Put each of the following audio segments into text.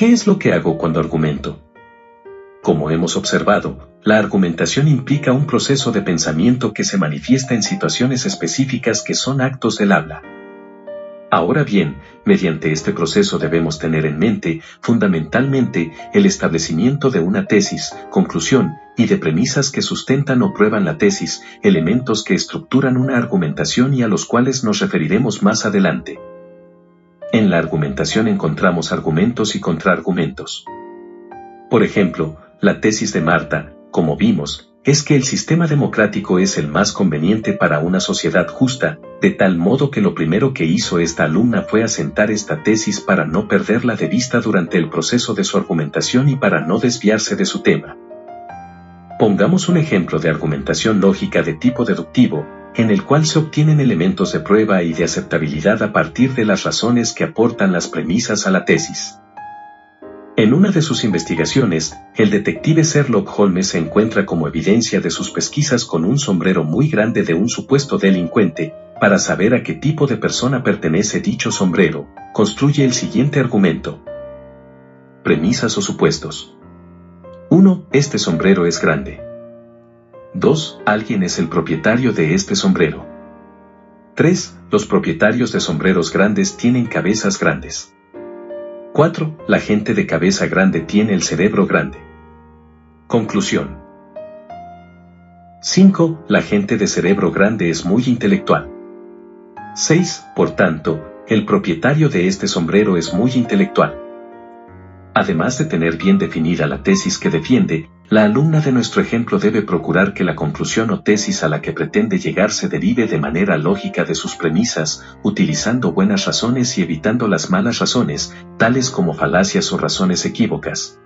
¿Qué es lo que hago cuando argumento? Como hemos observado, la argumentación implica un proceso de pensamiento que se manifiesta en situaciones específicas que son actos del habla. Ahora bien, mediante este proceso debemos tener en mente, fundamentalmente, el establecimiento de una tesis, conclusión, y de premisas que sustentan o prueban la tesis, elementos que estructuran una argumentación y a los cuales nos referiremos más adelante. En la argumentación encontramos argumentos y contraargumentos. Por ejemplo, la tesis de Marta, como vimos, es que el sistema democrático es el más conveniente para una sociedad justa, de tal modo que lo primero que hizo esta alumna fue asentar esta tesis para no perderla de vista durante el proceso de su argumentación y para no desviarse de su tema. Pongamos un ejemplo de argumentación lógica de tipo deductivo, en el cual se obtienen elementos de prueba y de aceptabilidad a partir de las razones que aportan las premisas a la tesis. En una de sus investigaciones, el detective Sherlock Holmes se encuentra como evidencia de sus pesquisas con un sombrero muy grande de un supuesto delincuente, para saber a qué tipo de persona pertenece dicho sombrero, construye el siguiente argumento. Premisas o supuestos. 1. Este sombrero es grande. 2. Alguien es el propietario de este sombrero. 3. Los propietarios de sombreros grandes tienen cabezas grandes. 4. La gente de cabeza grande tiene el cerebro grande. Conclusión. 5. La gente de cerebro grande es muy intelectual. 6. Por tanto, el propietario de este sombrero es muy intelectual. Además de tener bien definida la tesis que defiende, la alumna de nuestro ejemplo debe procurar que la conclusión o tesis a la que pretende llegar se derive de manera lógica de sus premisas, utilizando buenas razones y evitando las malas razones, tales como falacias o razones equívocas.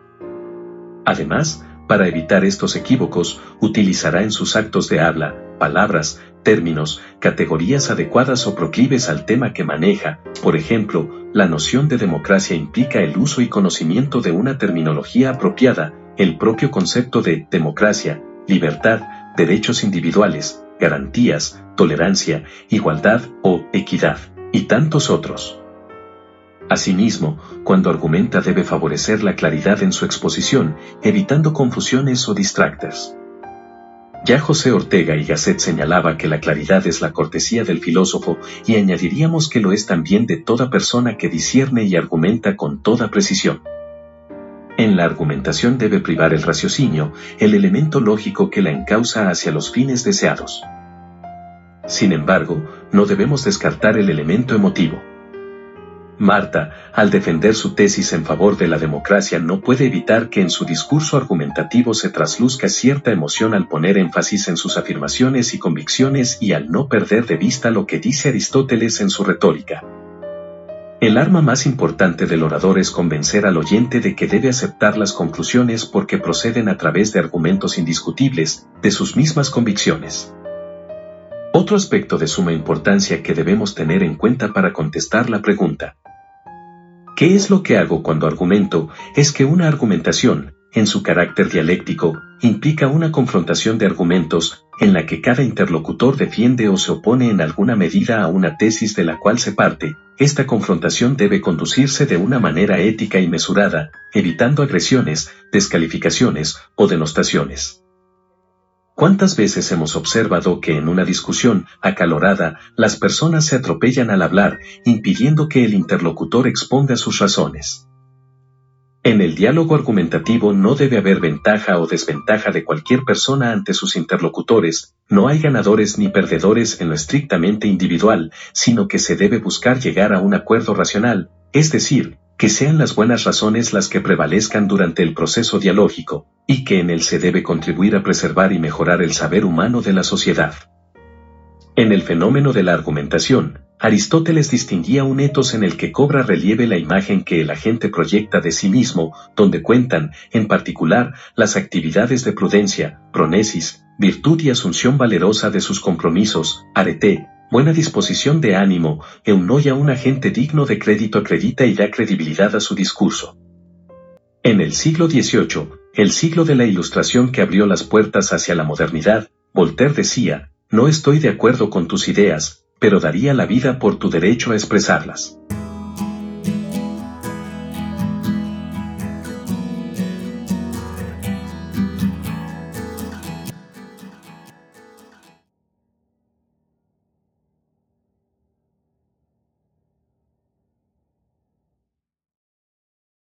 Además, para evitar estos equívocos, utilizará en sus actos de habla, palabras, términos, categorías adecuadas o proclives al tema que maneja. Por ejemplo, la noción de democracia implica el uso y conocimiento de una terminología apropiada, el propio concepto de democracia, libertad, derechos individuales, garantías, tolerancia, igualdad o equidad, y tantos otros. Asimismo, cuando argumenta debe favorecer la claridad en su exposición, evitando confusiones o distractors. Ya José Ortega y Gasset señalaba que la claridad es la cortesía del filósofo y añadiríamos que lo es también de toda persona que discierne y argumenta con toda precisión. En la argumentación debe privar el raciocinio, el elemento lógico que la encausa hacia los fines deseados. Sin embargo, no debemos descartar el elemento emotivo. Marta, al defender su tesis en favor de la democracia, no puede evitar que en su discurso argumentativo se trasluzca cierta emoción al poner énfasis en sus afirmaciones y convicciones y al no perder de vista lo que dice Aristóteles en su retórica. El arma más importante del orador es convencer al oyente de que debe aceptar las conclusiones porque proceden a través de argumentos indiscutibles, de sus mismas convicciones. Otro aspecto de suma importancia que debemos tener en cuenta para contestar la pregunta, ¿qué es lo que hago cuando argumento? Es que una argumentación, en su carácter dialéctico, implica una confrontación de argumentos, en la que cada interlocutor defiende o se opone en alguna medida a una tesis de la cual se parte, esta confrontación debe conducirse de una manera ética y mesurada, evitando agresiones, descalificaciones o denostaciones. ¿Cuántas veces hemos observado que en una discusión acalorada las personas se atropellan al hablar, impidiendo que el interlocutor exponga sus razones? En el diálogo argumentativo no debe haber ventaja o desventaja de cualquier persona ante sus interlocutores, no hay ganadores ni perdedores en lo estrictamente individual, sino que se debe buscar llegar a un acuerdo racional, es decir, que sean las buenas razones las que prevalezcan durante el proceso dialógico, y que en él se debe contribuir a preservar y mejorar el saber humano de la sociedad. En el fenómeno de la argumentación, Aristóteles distinguía un etos en el que cobra relieve la imagen que el agente proyecta de sí mismo, donde cuentan, en particular, las actividades de prudencia, pronesis, virtud y asunción valerosa de sus compromisos, arete, buena disposición de ánimo, eunoia un agente digno de crédito acredita y da credibilidad a su discurso. En el siglo XVIII, el siglo de la Ilustración que abrió las puertas hacia la modernidad, Voltaire decía, no estoy de acuerdo con tus ideas, pero daría la vida por tu derecho a expresarlas.